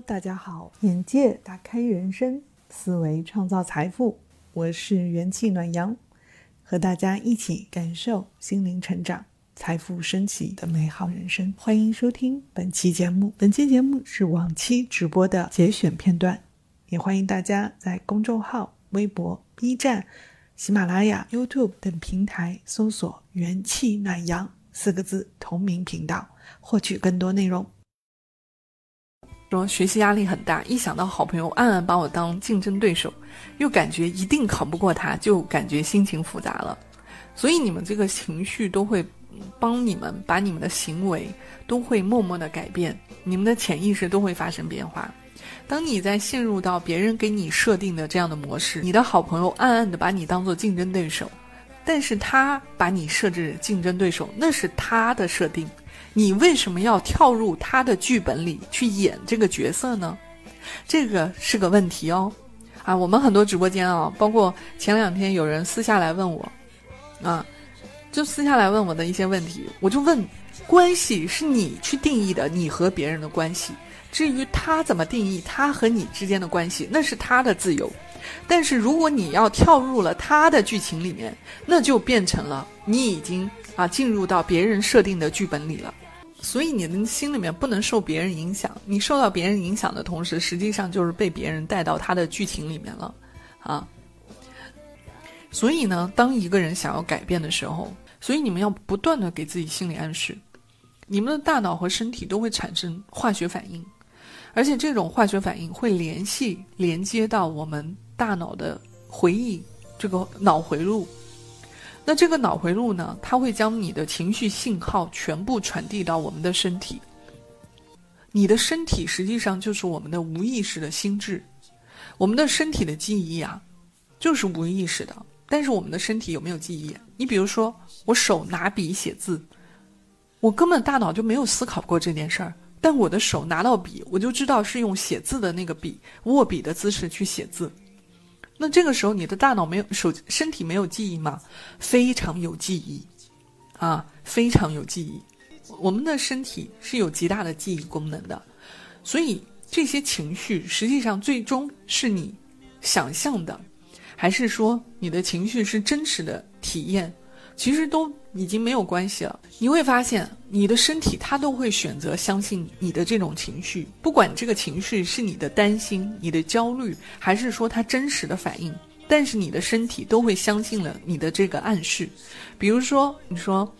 大家好，眼界打开人生，思维创造财富。我是元气暖阳，和大家一起感受心灵成长、财富升起的美好人生。欢迎收听本期节目。本期节目是往期直播的节选片段，也欢迎大家在公众号、微博、B 站、喜马拉雅、YouTube 等平台搜索“元气暖阳”四个字同名频道，获取更多内容。说学习压力很大，一想到好朋友暗暗把我当竞争对手，又感觉一定考不过他，就感觉心情复杂了。所以你们这个情绪都会帮你们把你们的行为都会默默的改变，你们的潜意识都会发生变化。当你在陷入到别人给你设定的这样的模式，你的好朋友暗暗的把你当做竞争对手，但是他把你设置竞争对手，那是他的设定。你为什么要跳入他的剧本里去演这个角色呢？这个是个问题哦。啊，我们很多直播间啊，包括前两天有人私下来问我，啊，就私下来问我的一些问题，我就问：关系是你去定义的，你和别人的关系。至于他怎么定义他和你之间的关系，那是他的自由。但是如果你要跳入了他的剧情里面，那就变成了你已经啊进入到别人设定的剧本里了。所以你的心里面不能受别人影响，你受到别人影响的同时，实际上就是被别人带到他的剧情里面了，啊。所以呢，当一个人想要改变的时候，所以你们要不断的给自己心理暗示，你们的大脑和身体都会产生化学反应，而且这种化学反应会联系连接到我们大脑的回忆这个脑回路。那这个脑回路呢？它会将你的情绪信号全部传递到我们的身体。你的身体实际上就是我们的无意识的心智，我们的身体的记忆啊，就是无意识的。但是我们的身体有没有记忆？你比如说，我手拿笔写字，我根本大脑就没有思考过这件事儿，但我的手拿到笔，我就知道是用写字的那个笔握笔的姿势去写字。那这个时候，你的大脑没有手身体没有记忆吗？非常有记忆，啊，非常有记忆。我们的身体是有极大的记忆功能的，所以这些情绪实际上最终是你想象的，还是说你的情绪是真实的体验？其实都已经没有关系了。你会发现，你的身体它都会选择相信你的这种情绪，不管这个情绪是你的担心、你的焦虑，还是说它真实的反应，但是你的身体都会相信了你的这个暗示。比如说，你说，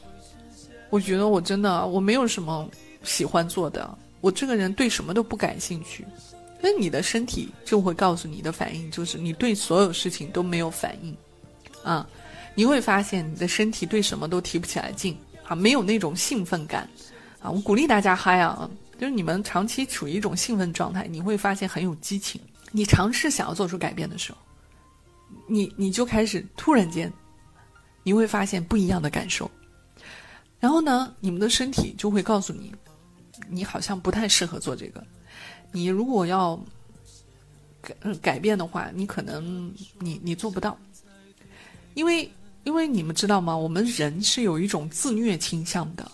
我觉得我真的我没有什么喜欢做的，我这个人对什么都不感兴趣，那你的身体就会告诉你的反应就是你对所有事情都没有反应，啊。你会发现你的身体对什么都提不起来劲啊，没有那种兴奋感啊。我鼓励大家嗨啊，就是你们长期处于一种兴奋状态，你会发现很有激情。你尝试想要做出改变的时候，你你就开始突然间，你会发现不一样的感受。然后呢，你们的身体就会告诉你，你好像不太适合做这个。你如果要改改变的话，你可能你你做不到，因为。因为你们知道吗？我们人是有一种自虐倾向的，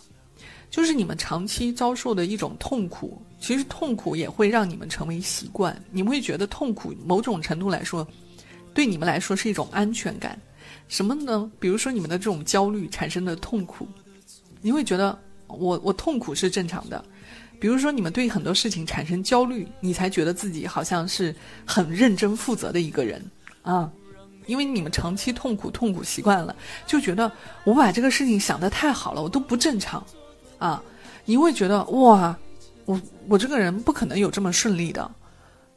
就是你们长期遭受的一种痛苦，其实痛苦也会让你们成为习惯。你们会觉得痛苦某种程度来说，对你们来说是一种安全感。什么呢？比如说你们的这种焦虑产生的痛苦，你会觉得我我痛苦是正常的。比如说你们对很多事情产生焦虑，你才觉得自己好像是很认真负责的一个人啊。因为你们长期痛苦痛苦习惯了，就觉得我把这个事情想得太好了，我都不正常，啊，你会觉得哇，我我这个人不可能有这么顺利的，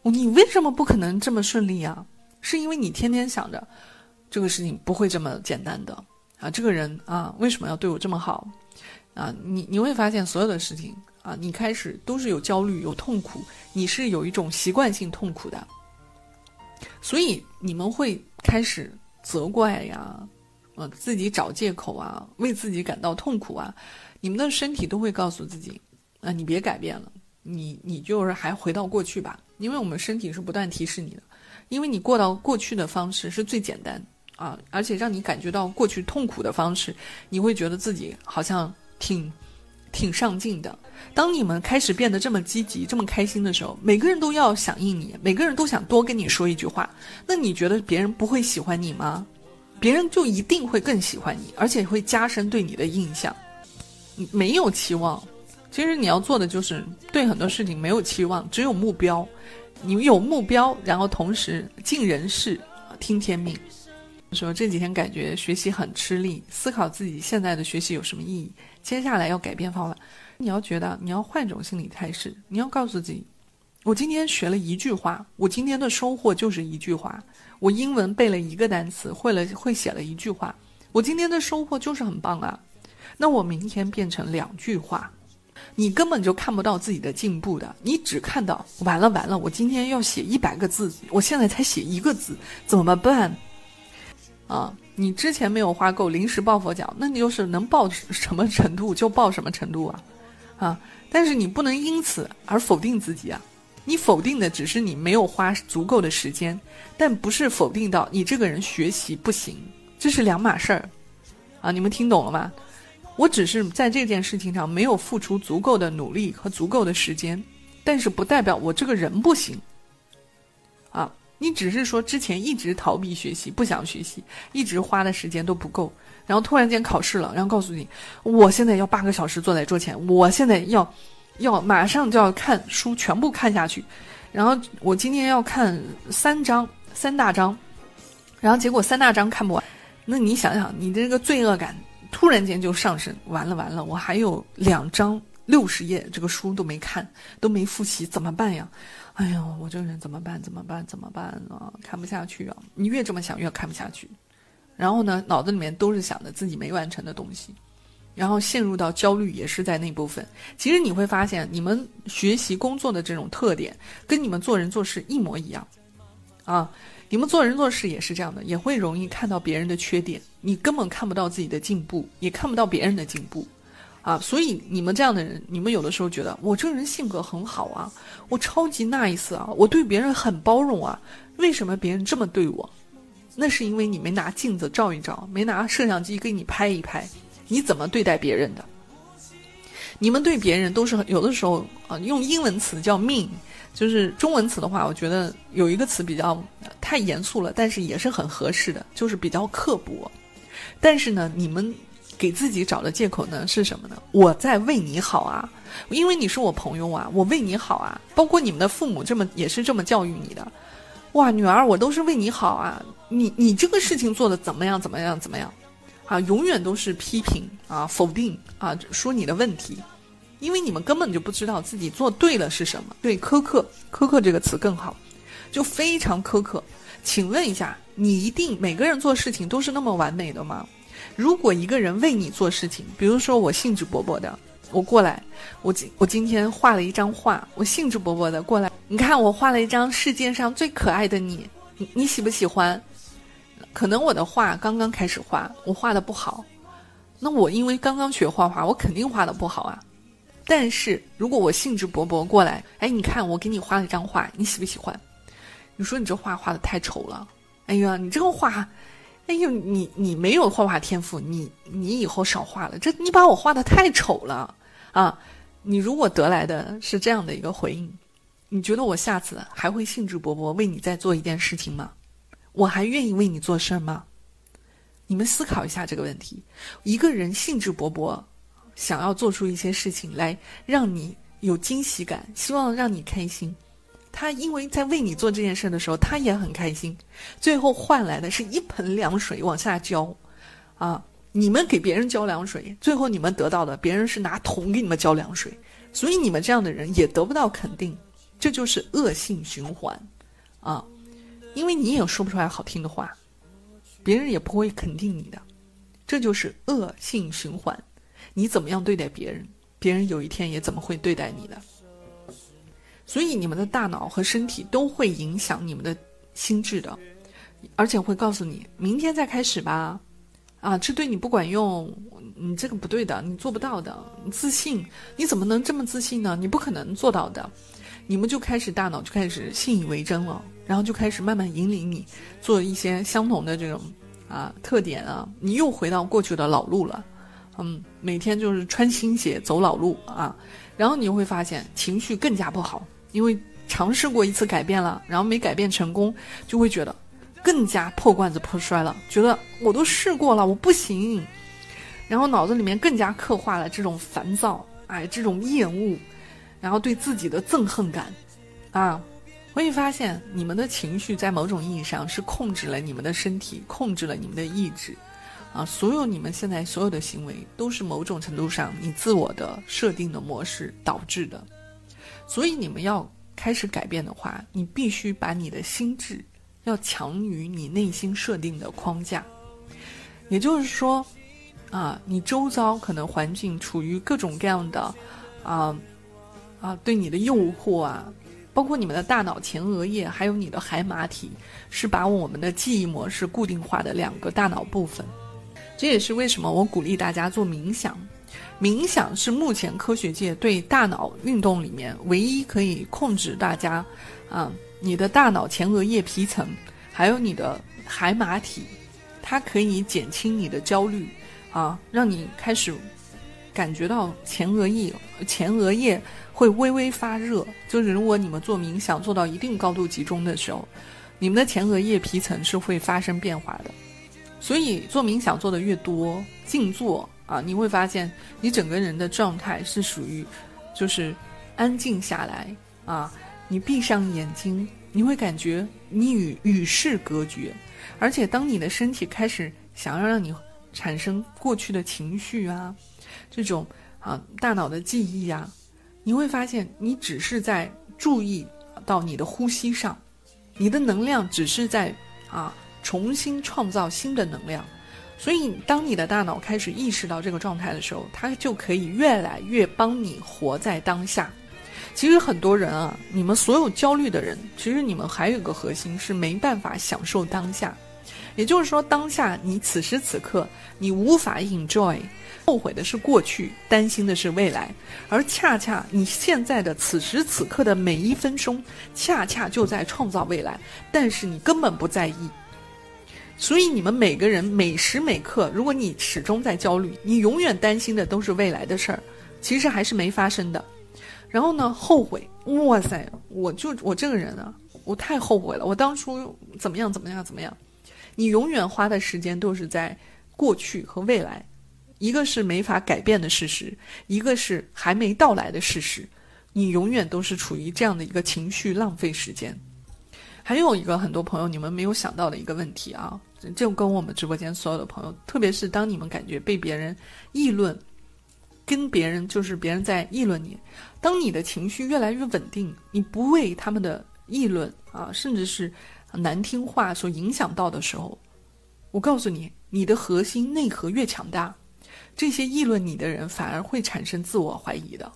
你为什么不可能这么顺利啊？是因为你天天想着这个事情不会这么简单的啊，这个人啊为什么要对我这么好啊？你你会发现所有的事情啊，你开始都是有焦虑有痛苦，你是有一种习惯性痛苦的，所以你们会。开始责怪呀，呃，自己找借口啊，为自己感到痛苦啊，你们的身体都会告诉自己，啊，你别改变了，你你就是还回到过去吧，因为我们身体是不断提示你的，因为你过到过去的方式是最简单啊，而且让你感觉到过去痛苦的方式，你会觉得自己好像挺挺上进的。当你们开始变得这么积极、这么开心的时候，每个人都要响应你，每个人都想多跟你说一句话。那你觉得别人不会喜欢你吗？别人就一定会更喜欢你，而且会加深对你的印象。没有期望，其实你要做的就是对很多事情没有期望，只有目标。你有目标，然后同时尽人事，听天命。说这几天感觉学习很吃力，思考自己现在的学习有什么意义，接下来要改变方法。你要觉得你要换种心理态势，你要告诉自己，我今天学了一句话，我今天的收获就是一句话。我英文背了一个单词，会了会写了一句话，我今天的收获就是很棒啊。那我明天变成两句话，你根本就看不到自己的进步的，你只看到完了完了，我今天要写一百个字，我现在才写一个字，怎么办？啊，你之前没有花够，临时抱佛脚，那你就是能抱什么程度就抱什么程度啊。啊！但是你不能因此而否定自己啊！你否定的只是你没有花足够的时间，但不是否定到你这个人学习不行，这是两码事儿，啊！你们听懂了吗？我只是在这件事情上没有付出足够的努力和足够的时间，但是不代表我这个人不行，啊！你只是说之前一直逃避学习，不想学习，一直花的时间都不够。然后突然间考试了，然后告诉你，我现在要八个小时坐在桌前，我现在要，要马上就要看书全部看下去，然后我今天要看三章三大章，然后结果三大章看不完，那你想想，你的这个罪恶感突然间就上升，完了完了，我还有两章六十页这个书都没看，都没复习，怎么办呀？哎呀，我这个人怎么办？怎么办？怎么办啊？看不下去啊！你越这么想，越看不下去。然后呢，脑子里面都是想着自己没完成的东西，然后陷入到焦虑也是在那部分。其实你会发现，你们学习工作的这种特点，跟你们做人做事一模一样，啊，你们做人做事也是这样的，也会容易看到别人的缺点，你根本看不到自己的进步，也看不到别人的进步，啊，所以你们这样的人，你们有的时候觉得我这个人性格很好啊，我超级 nice 啊，我对别人很包容啊，为什么别人这么对我？那是因为你没拿镜子照一照，没拿摄像机给你拍一拍，你怎么对待别人的？你们对别人都是有的时候啊，用英文词叫 mean，就是中文词的话，我觉得有一个词比较太严肃了，但是也是很合适的，就是比较刻薄。但是呢，你们给自己找的借口呢是什么呢？我在为你好啊，因为你是我朋友啊，我为你好啊。包括你们的父母这么也是这么教育你的。哇，女儿，我都是为你好啊！你你这个事情做的怎么样？怎么样？怎么样？啊，永远都是批评啊，否定啊，说你的问题，因为你们根本就不知道自己做对了是什么。对，苛刻，苛刻这个词更好，就非常苛刻。请问一下，你一定每个人做事情都是那么完美的吗？如果一个人为你做事情，比如说我兴致勃勃的。我过来，我今我今天画了一张画，我兴致勃勃的过来。你看，我画了一张世界上最可爱的你，你你喜不喜欢？可能我的画刚刚开始画，我画的不好，那我因为刚刚学画画，我肯定画的不好啊。但是如果我兴致勃勃过来，哎，你看我给你画了一张画，你喜不喜欢？你说你这画画的太丑了，哎呀，你这个画。哎呦，你你没有画画天赋，你你以后少画了。这你把我画的太丑了啊！你如果得来的是这样的一个回应，你觉得我下次还会兴致勃勃为你再做一件事情吗？我还愿意为你做事吗？你们思考一下这个问题。一个人兴致勃勃，想要做出一些事情来让你有惊喜感，希望让你开心。他因为在为你做这件事的时候，他也很开心，最后换来的是一盆凉水往下浇，啊，你们给别人浇凉水，最后你们得到的，别人是拿桶给你们浇凉水，所以你们这样的人也得不到肯定，这就是恶性循环，啊，因为你也说不出来好听的话，别人也不会肯定你的，这就是恶性循环，你怎么样对待别人，别人有一天也怎么会对待你的。所以你们的大脑和身体都会影响你们的心智的，而且会告诉你明天再开始吧，啊，这对你不管用，你这个不对的，你做不到的，你自信，你怎么能这么自信呢？你不可能做到的，你们就开始大脑就开始信以为真了，然后就开始慢慢引领你做一些相同的这种啊特点啊，你又回到过去的老路了，嗯，每天就是穿新鞋走老路啊，然后你会发现情绪更加不好，因为尝试过一次改变了，然后没改变成功，就会觉得更加破罐子破摔了，觉得我都试过了，我不行，然后脑子里面更加刻画了这种烦躁，哎，这种厌恶，然后对自己的憎恨感，啊。我会发现，你们的情绪在某种意义上是控制了你们的身体，控制了你们的意志，啊，所有你们现在所有的行为都是某种程度上你自我的设定的模式导致的。所以你们要开始改变的话，你必须把你的心智要强于你内心设定的框架。也就是说，啊，你周遭可能环境处于各种各样的，啊，啊，对你的诱惑啊。包括你们的大脑前额叶，还有你的海马体，是把我们的记忆模式固定化的两个大脑部分。这也是为什么我鼓励大家做冥想。冥想是目前科学界对大脑运动里面唯一可以控制大家，啊，你的大脑前额叶皮层，还有你的海马体，它可以减轻你的焦虑，啊，让你开始感觉到前额叶前额叶。会微微发热，就是如果你们做冥想做到一定高度集中的时候，你们的前额叶皮层是会发生变化的。所以做冥想做的越多，静坐啊，你会发现你整个人的状态是属于，就是安静下来啊。你闭上眼睛，你会感觉你与与世隔绝，而且当你的身体开始想要让你产生过去的情绪啊，这种啊大脑的记忆啊。你会发现，你只是在注意到你的呼吸上，你的能量只是在啊重新创造新的能量。所以，当你的大脑开始意识到这个状态的时候，它就可以越来越帮你活在当下。其实很多人啊，你们所有焦虑的人，其实你们还有一个核心是没办法享受当下。也就是说，当下你此时此刻你无法 enjoy。后悔的是过去，担心的是未来，而恰恰你现在的此时此刻的每一分钟，恰恰就在创造未来，但是你根本不在意。所以你们每个人每时每刻，如果你始终在焦虑，你永远担心的都是未来的事儿，其实还是没发生的。然后呢，后悔，哇塞，我就我这个人啊，我太后悔了，我当初怎么样怎么样怎么样？你永远花的时间都是在过去和未来。一个是没法改变的事实，一个是还没到来的事实，你永远都是处于这样的一个情绪浪费时间。还有一个很多朋友你们没有想到的一个问题啊，就跟我们直播间所有的朋友，特别是当你们感觉被别人议论，跟别人就是别人在议论你，当你的情绪越来越稳定，你不为他们的议论啊，甚至是难听话所影响到的时候，我告诉你，你的核心内核越强大。这些议论你的人反而会产生自我怀疑的，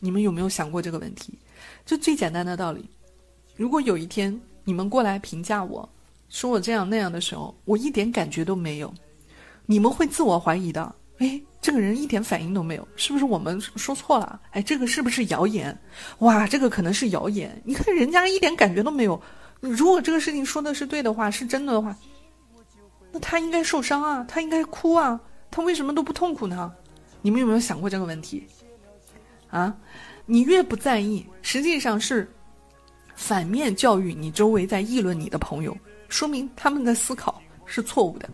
你们有没有想过这个问题？就最简单的道理，如果有一天你们过来评价我，说我这样那样的时候，我一点感觉都没有，你们会自我怀疑的。哎，这个人一点反应都没有，是不是我们说错了？哎，这个是不是谣言？哇，这个可能是谣言。你看人家一点感觉都没有，如果这个事情说的是对的话，是真的的话，那他应该受伤啊，他应该哭啊。他为什么都不痛苦呢？你们有没有想过这个问题？啊，你越不在意，实际上是反面教育你周围在议论你的朋友，说明他们的思考是错误的。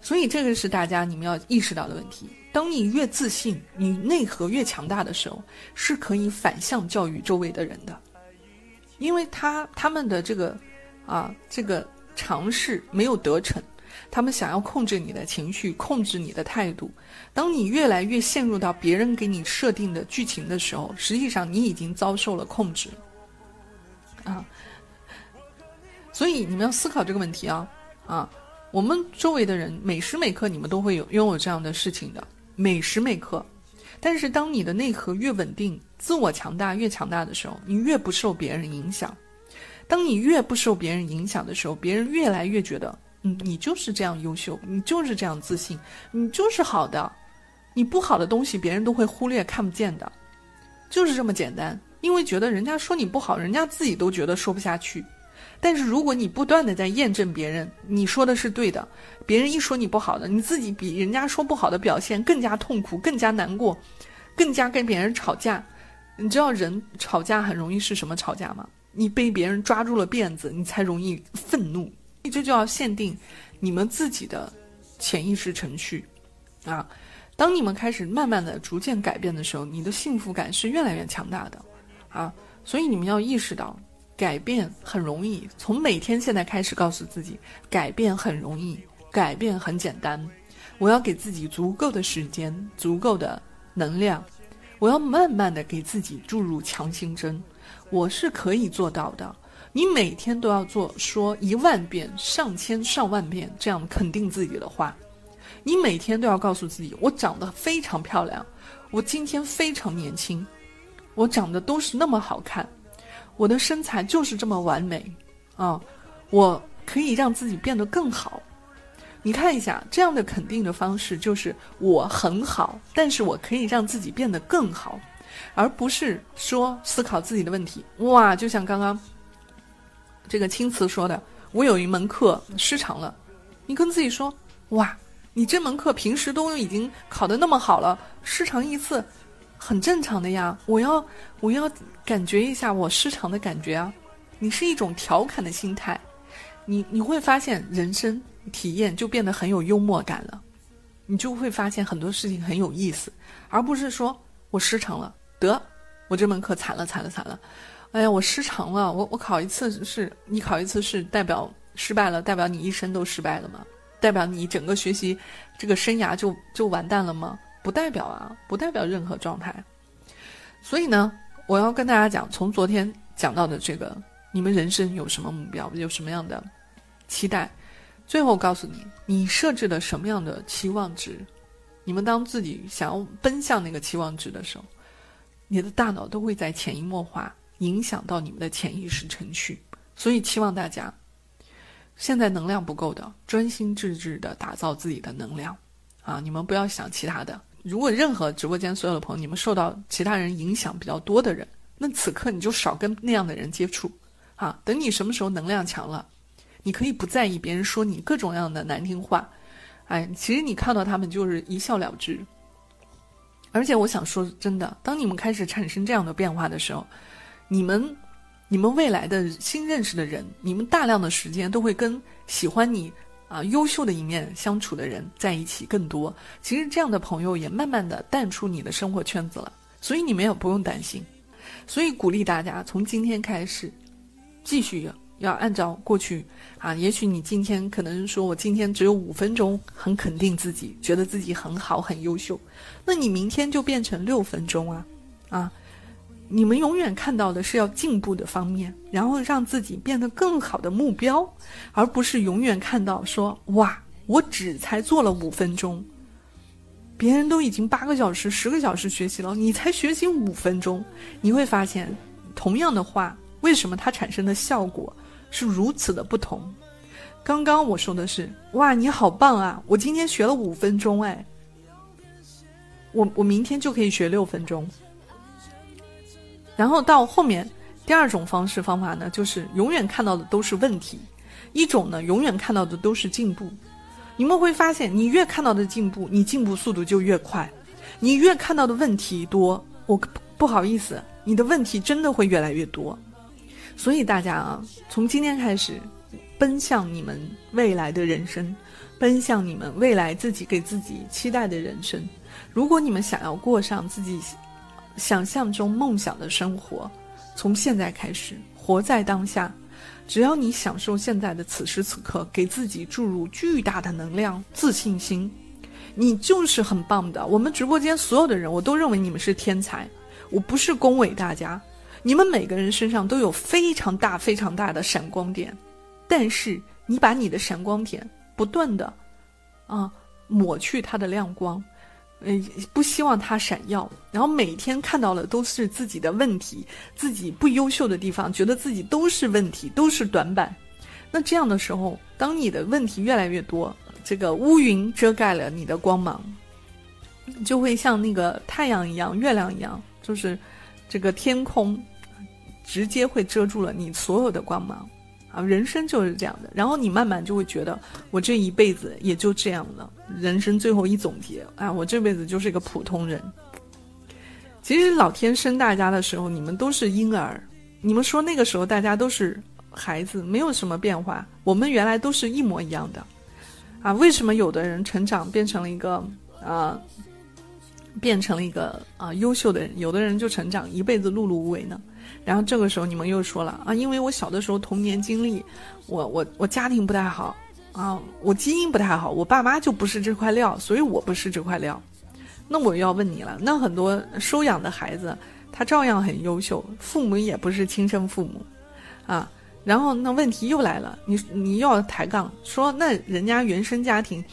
所以这个是大家你们要意识到的问题。当你越自信，你内核越强大的时候，是可以反向教育周围的人的，因为他他们的这个啊这个尝试没有得逞。他们想要控制你的情绪，控制你的态度。当你越来越陷入到别人给你设定的剧情的时候，实际上你已经遭受了控制。啊，所以你们要思考这个问题啊啊！我们周围的人每时每刻你们都会有拥有这样的事情的，每时每刻。但是当你的内核越稳定，自我强大越强大的时候，你越不受别人影响。当你越不受别人影响的时候，别人越来越觉得。嗯，你就是这样优秀，你就是这样自信，你就是好的，你不好的东西别人都会忽略看不见的，就是这么简单。因为觉得人家说你不好，人家自己都觉得说不下去，但是如果你不断的在验证别人你说的是对的，别人一说你不好的，你自己比人家说不好的表现更加痛苦、更加难过、更加跟别人吵架。你知道人吵架很容易是什么吵架吗？你被别人抓住了辫子，你才容易愤怒。这就要限定你们自己的潜意识程序啊。当你们开始慢慢的逐渐改变的时候，你的幸福感是越来越强大的啊。所以你们要意识到。改变很容易，从每天现在开始告诉自己，改变很容易，改变很简单。我要给自己足够的时间，足够的能量，我要慢慢的给自己注入强心针。我是可以做到的。你每天都要做说一万遍、上千上万遍这样肯定自己的话。你每天都要告诉自己，我长得非常漂亮，我今天非常年轻，我长得都是那么好看。我的身材就是这么完美，啊，我可以让自己变得更好。你看一下，这样的肯定的方式就是我很好，但是我可以让自己变得更好，而不是说思考自己的问题。哇，就像刚刚这个青瓷说的，我有一门课失常了，你跟自己说，哇，你这门课平时都已经考得那么好了，失常一次。很正常的呀，我要我要感觉一下我失常的感觉啊。你是一种调侃的心态，你你会发现人生体验就变得很有幽默感了，你就会发现很多事情很有意思，而不是说我失常了，得我这门课惨了惨了惨了，哎呀我失常了，我我考一次是你考一次是代表失败了，代表你一生都失败了吗？代表你整个学习这个生涯就就完蛋了吗？不代表啊，不代表任何状态。所以呢，我要跟大家讲，从昨天讲到的这个，你们人生有什么目标，有什么样的期待？最后告诉你，你设置了什么样的期望值？你们当自己想要奔向那个期望值的时候，你的大脑都会在潜移默化影响到你们的潜意识程序。所以，期望大家现在能量不够的，专心致志的打造自己的能量啊！你们不要想其他的。如果任何直播间所有的朋友，你们受到其他人影响比较多的人，那此刻你就少跟那样的人接触，啊，等你什么时候能量强了，你可以不在意别人说你各种各样的难听话，哎，其实你看到他们就是一笑了之。而且我想说真的，当你们开始产生这样的变化的时候，你们，你们未来的新认识的人，你们大量的时间都会跟喜欢你。啊，优秀的一面相处的人在一起更多，其实这样的朋友也慢慢的淡出你的生活圈子了，所以你们也不用担心。所以鼓励大家从今天开始，继续要按照过去啊，也许你今天可能说我今天只有五分钟很肯定自己，觉得自己很好很优秀，那你明天就变成六分钟啊，啊。你们永远看到的是要进步的方面，然后让自己变得更好的目标，而不是永远看到说哇，我只才做了五分钟，别人都已经八个小时、十个小时学习了，你才学习五分钟。你会发现，同样的话，为什么它产生的效果是如此的不同？刚刚我说的是哇，你好棒啊，我今天学了五分钟，哎，我我明天就可以学六分钟。然后到后面，第二种方式方法呢，就是永远看到的都是问题；一种呢，永远看到的都是进步。你们会发现，你越看到的进步，你进步速度就越快；你越看到的问题多，我不好意思，你的问题真的会越来越多。所以大家啊，从今天开始，奔向你们未来的人生，奔向你们未来自己给自己期待的人生。如果你们想要过上自己。想象中梦想的生活，从现在开始活在当下。只要你享受现在的此时此刻，给自己注入巨大的能量、自信心，你就是很棒的。我们直播间所有的人，我都认为你们是天才。我不是恭维大家，你们每个人身上都有非常大、非常大的闪光点，但是你把你的闪光点不断的啊抹去它的亮光。嗯，不希望它闪耀，然后每天看到的都是自己的问题，自己不优秀的地方，觉得自己都是问题，都是短板。那这样的时候，当你的问题越来越多，这个乌云遮盖了你的光芒，就会像那个太阳一样，月亮一样，就是这个天空直接会遮住了你所有的光芒啊，人生就是这样的。然后你慢慢就会觉得，我这一辈子也就这样了。人生最后一总结啊，我这辈子就是一个普通人。其实老天生大家的时候，你们都是婴儿。你们说那个时候大家都是孩子，没有什么变化。我们原来都是一模一样的，啊，为什么有的人成长变成了一个啊，变成了一个啊优秀的人，有的人就成长一辈子碌碌无为呢？然后这个时候你们又说了啊，因为我小的时候童年经历，我我我家庭不太好啊，我基因不太好，我爸妈就不是这块料，所以我不是这块料。那我要问你了，那很多收养的孩子。他照样很优秀，父母也不是亲生父母，啊，然后那问题又来了，你你又要抬杠，说那人家原生家庭，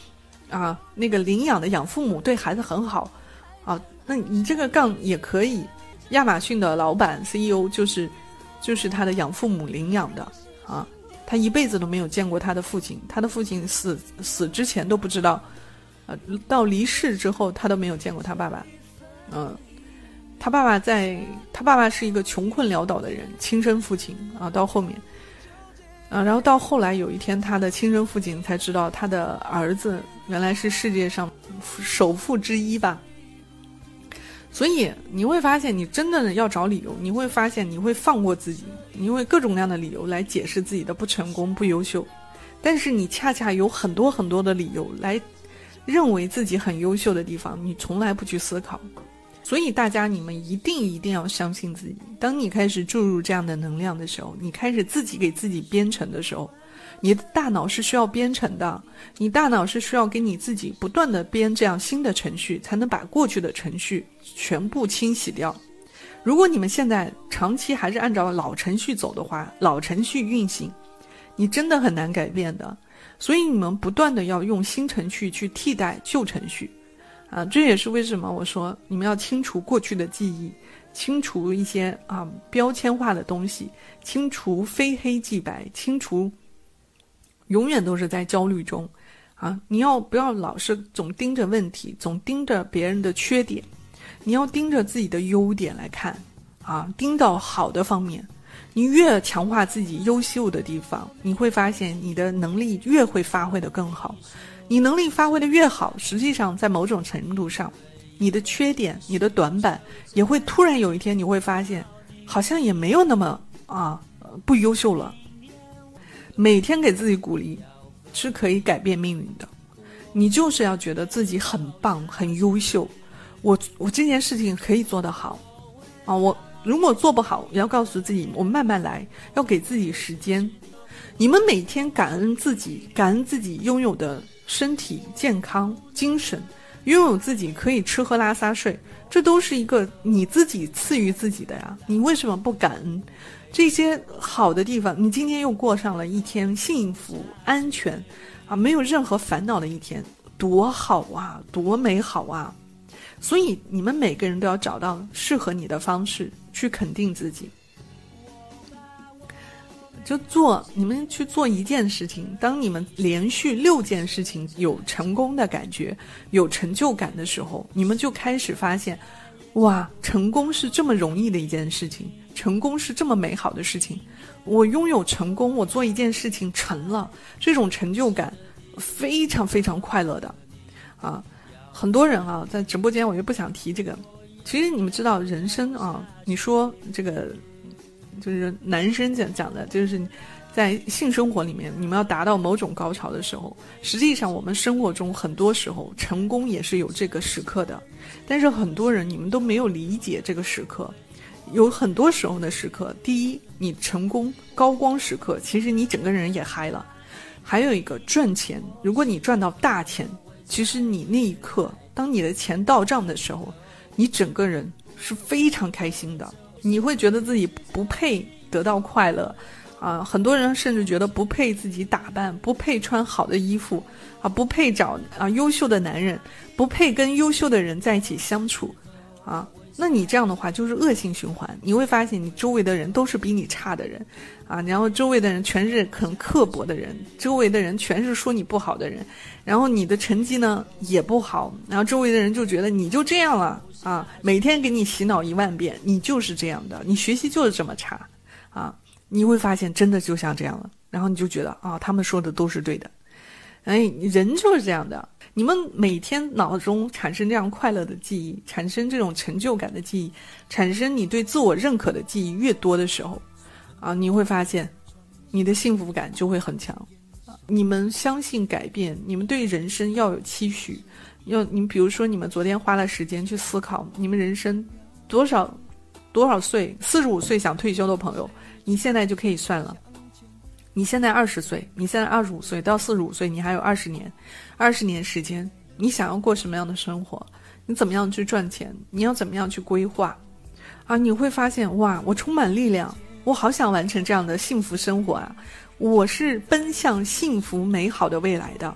啊，那个领养的养父母对孩子很好，啊，那你这个杠也可以，亚马逊的老板 CEO 就是，就是他的养父母领养的，啊，他一辈子都没有见过他的父亲，他的父亲死死之前都不知道，呃，到离世之后他都没有见过他爸爸，嗯。他爸爸在，他爸爸是一个穷困潦倒的人，亲生父亲啊，到后面，啊，然后到后来有一天，他的亲生父亲才知道他的儿子原来是世界上首富之一吧。所以你会发现，你真的要找理由，你会发现你会放过自己，你会各种各样的理由来解释自己的不成功、不优秀，但是你恰恰有很多很多的理由来认为自己很优秀的地方，你从来不去思考。所以大家，你们一定一定要相信自己。当你开始注入这样的能量的时候，你开始自己给自己编程的时候，你的大脑是需要编程的。你大脑是需要给你自己不断的编这样新的程序，才能把过去的程序全部清洗掉。如果你们现在长期还是按照老程序走的话，老程序运行，你真的很难改变的。所以你们不断的要用新程序去替代旧程序。啊，这也是为什么我说你们要清除过去的记忆，清除一些啊标签化的东西，清除非黑即白，清除永远都是在焦虑中，啊，你要不要老是总盯着问题，总盯着别人的缺点，你要盯着自己的优点来看，啊，盯到好的方面，你越强化自己优秀的地方，你会发现你的能力越会发挥的更好。你能力发挥的越好，实际上在某种程度上，你的缺点、你的短板也会突然有一天你会发现，好像也没有那么啊不优秀了。每天给自己鼓励，是可以改变命运的。你就是要觉得自己很棒、很优秀。我我这件事情可以做得好啊！我如果做不好，要告诉自己，我慢慢来，要给自己时间。你们每天感恩自己，感恩自己拥有的。身体健康、精神，拥有自己可以吃喝拉撒睡，这都是一个你自己赐予自己的呀。你为什么不感恩这些好的地方？你今天又过上了一天幸福、安全啊，没有任何烦恼的一天，多好啊，多美好啊！所以你们每个人都要找到适合你的方式去肯定自己。就做你们去做一件事情，当你们连续六件事情有成功的感觉、有成就感的时候，你们就开始发现，哇，成功是这么容易的一件事情，成功是这么美好的事情。我拥有成功，我做一件事情成了，这种成就感非常非常快乐的，啊，很多人啊，在直播间我就不想提这个。其实你们知道，人生啊，你说这个。就是男生讲讲的，就是在性生活里面，你们要达到某种高潮的时候，实际上我们生活中很多时候成功也是有这个时刻的，但是很多人你们都没有理解这个时刻，有很多时候的时刻，第一，你成功高光时刻，其实你整个人也嗨了，还有一个赚钱，如果你赚到大钱，其实你那一刻，当你的钱到账的时候，你整个人是非常开心的。你会觉得自己不配得到快乐，啊，很多人甚至觉得不配自己打扮，不配穿好的衣服，啊，不配找啊优秀的男人，不配跟优秀的人在一起相处，啊，那你这样的话就是恶性循环。你会发现你周围的人都是比你差的人，啊，然后周围的人全是很刻薄的人，周围的人全是说你不好的人，然后你的成绩呢也不好，然后周围的人就觉得你就这样了。啊，每天给你洗脑一万遍，你就是这样的，你学习就是这么差，啊，你会发现真的就像这样了，然后你就觉得啊，他们说的都是对的。哎，人就是这样的。你们每天脑中产生这样快乐的记忆，产生这种成就感的记忆，产生你对自我认可的记忆越多的时候，啊，你会发现，你的幸福感就会很强。你们相信改变，你们对人生要有期许，要你比如说，你们昨天花了时间去思考，你们人生多少多少岁，四十五岁想退休的朋友，你现在就可以算了。你现在二十岁，你现在二十五岁到四十五岁，你还有二十年，二十年时间，你想要过什么样的生活？你怎么样去赚钱？你要怎么样去规划？啊，你会发现哇，我充满力量，我好想完成这样的幸福生活啊！我是奔向幸福美好的未来的。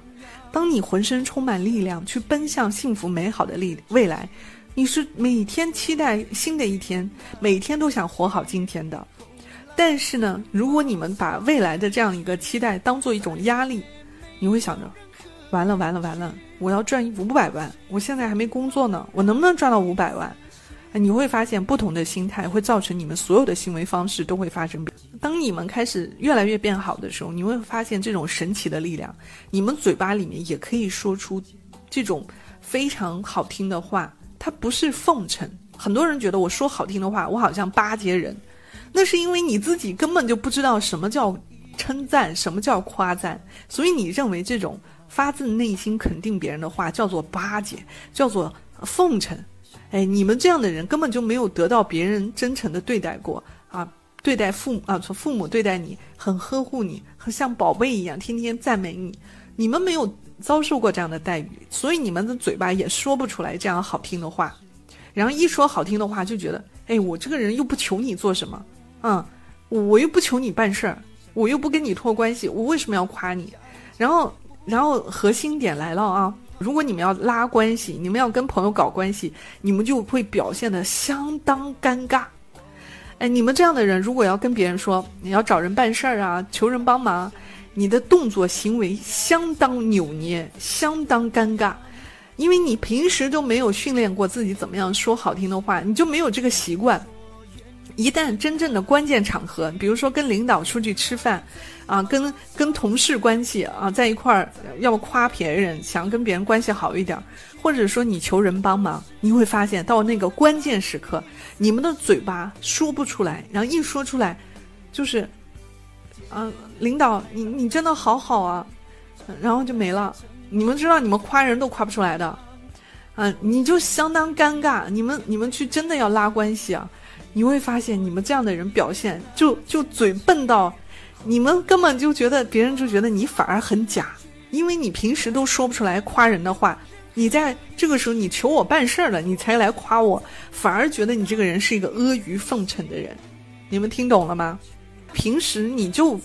当你浑身充满力量去奔向幸福美好的力未来，你是每天期待新的一天，每天都想活好今天的。但是呢，如果你们把未来的这样一个期待当做一种压力，你会想着，完了完了完了，我要赚五百万，我现在还没工作呢，我能不能赚到五百万？你会发现，不同的心态会造成你们所有的行为方式都会发生变。当你们开始越来越变好的时候，你会发现这种神奇的力量，你们嘴巴里面也可以说出这种非常好听的话。它不是奉承，很多人觉得我说好听的话，我好像巴结人。那是因为你自己根本就不知道什么叫称赞，什么叫夸赞，所以你认为这种发自内心肯定别人的话叫做巴结，叫做奉承。哎，你们这样的人根本就没有得到别人真诚的对待过啊！对待父母啊，从父母对待你很呵护你，很像宝贝一样，天天赞美你。你们没有遭受过这样的待遇，所以你们的嘴巴也说不出来这样好听的话。然后一说好听的话，就觉得哎，我这个人又不求你做什么。嗯，我又不求你办事儿，我又不跟你托关系，我为什么要夸你？然后，然后核心点来了啊！如果你们要拉关系，你们要跟朋友搞关系，你们就会表现的相当尴尬。哎，你们这样的人，如果要跟别人说你要找人办事儿啊，求人帮忙，你的动作行为相当扭捏，相当尴尬，因为你平时都没有训练过自己怎么样说好听的话，你就没有这个习惯。一旦真正的关键场合，比如说跟领导出去吃饭，啊，跟跟同事关系啊在一块儿要夸别人，想跟别人关系好一点，或者说你求人帮忙，你会发现到那个关键时刻，你们的嘴巴说不出来，然后一说出来，就是，啊，领导你你真的好好啊，然后就没了。你们知道你们夸人都夸不出来的，啊，你就相当尴尬。你们你们去真的要拉关系啊。你会发现，你们这样的人表现就就嘴笨到，你们根本就觉得别人就觉得你反而很假，因为你平时都说不出来夸人的话，你在这个时候你求我办事儿了，你才来夸我，反而觉得你这个人是一个阿谀奉承的人。你们听懂了吗？平时你就。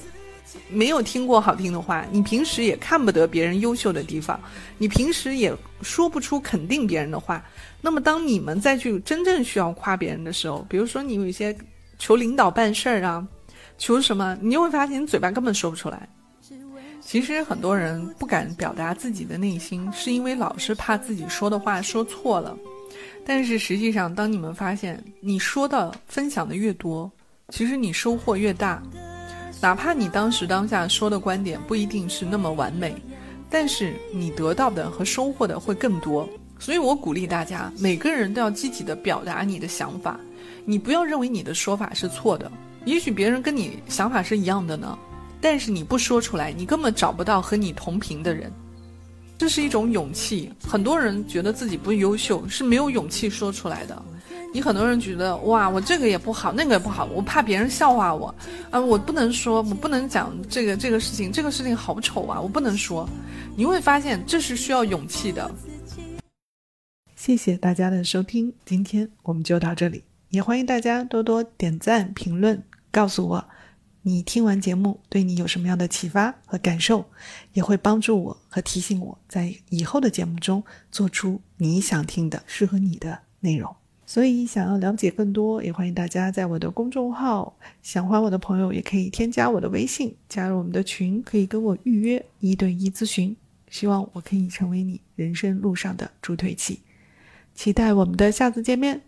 没有听过好听的话，你平时也看不得别人优秀的地方，你平时也说不出肯定别人的话。那么，当你们再去真正需要夸别人的时候，比如说你有一些求领导办事儿啊，求什么，你就会发现你嘴巴根本说不出来。其实很多人不敢表达自己的内心，是因为老是怕自己说的话说错了。但是实际上，当你们发现你说的分享的越多，其实你收获越大。哪怕你当时当下说的观点不一定是那么完美，但是你得到的和收获的会更多。所以我鼓励大家，每个人都要积极的表达你的想法。你不要认为你的说法是错的，也许别人跟你想法是一样的呢，但是你不说出来，你根本找不到和你同频的人。这是一种勇气。很多人觉得自己不优秀，是没有勇气说出来的。你很多人觉得哇，我这个也不好，那个也不好，我怕别人笑话我，啊，我不能说，我不能讲这个这个事情，这个事情好丑啊，我不能说。你会发现这是需要勇气的。谢谢大家的收听，今天我们就到这里，也欢迎大家多多点赞、评论，告诉我你听完节目对你有什么样的启发和感受，也会帮助我和提醒我在以后的节目中做出你想听的、适合你的内容。所以，想要了解更多，也欢迎大家在我的公众号“想欢我的朋友”也可以添加我的微信，加入我们的群，可以跟我预约一对一咨询。希望我可以成为你人生路上的助推器，期待我们的下次见面。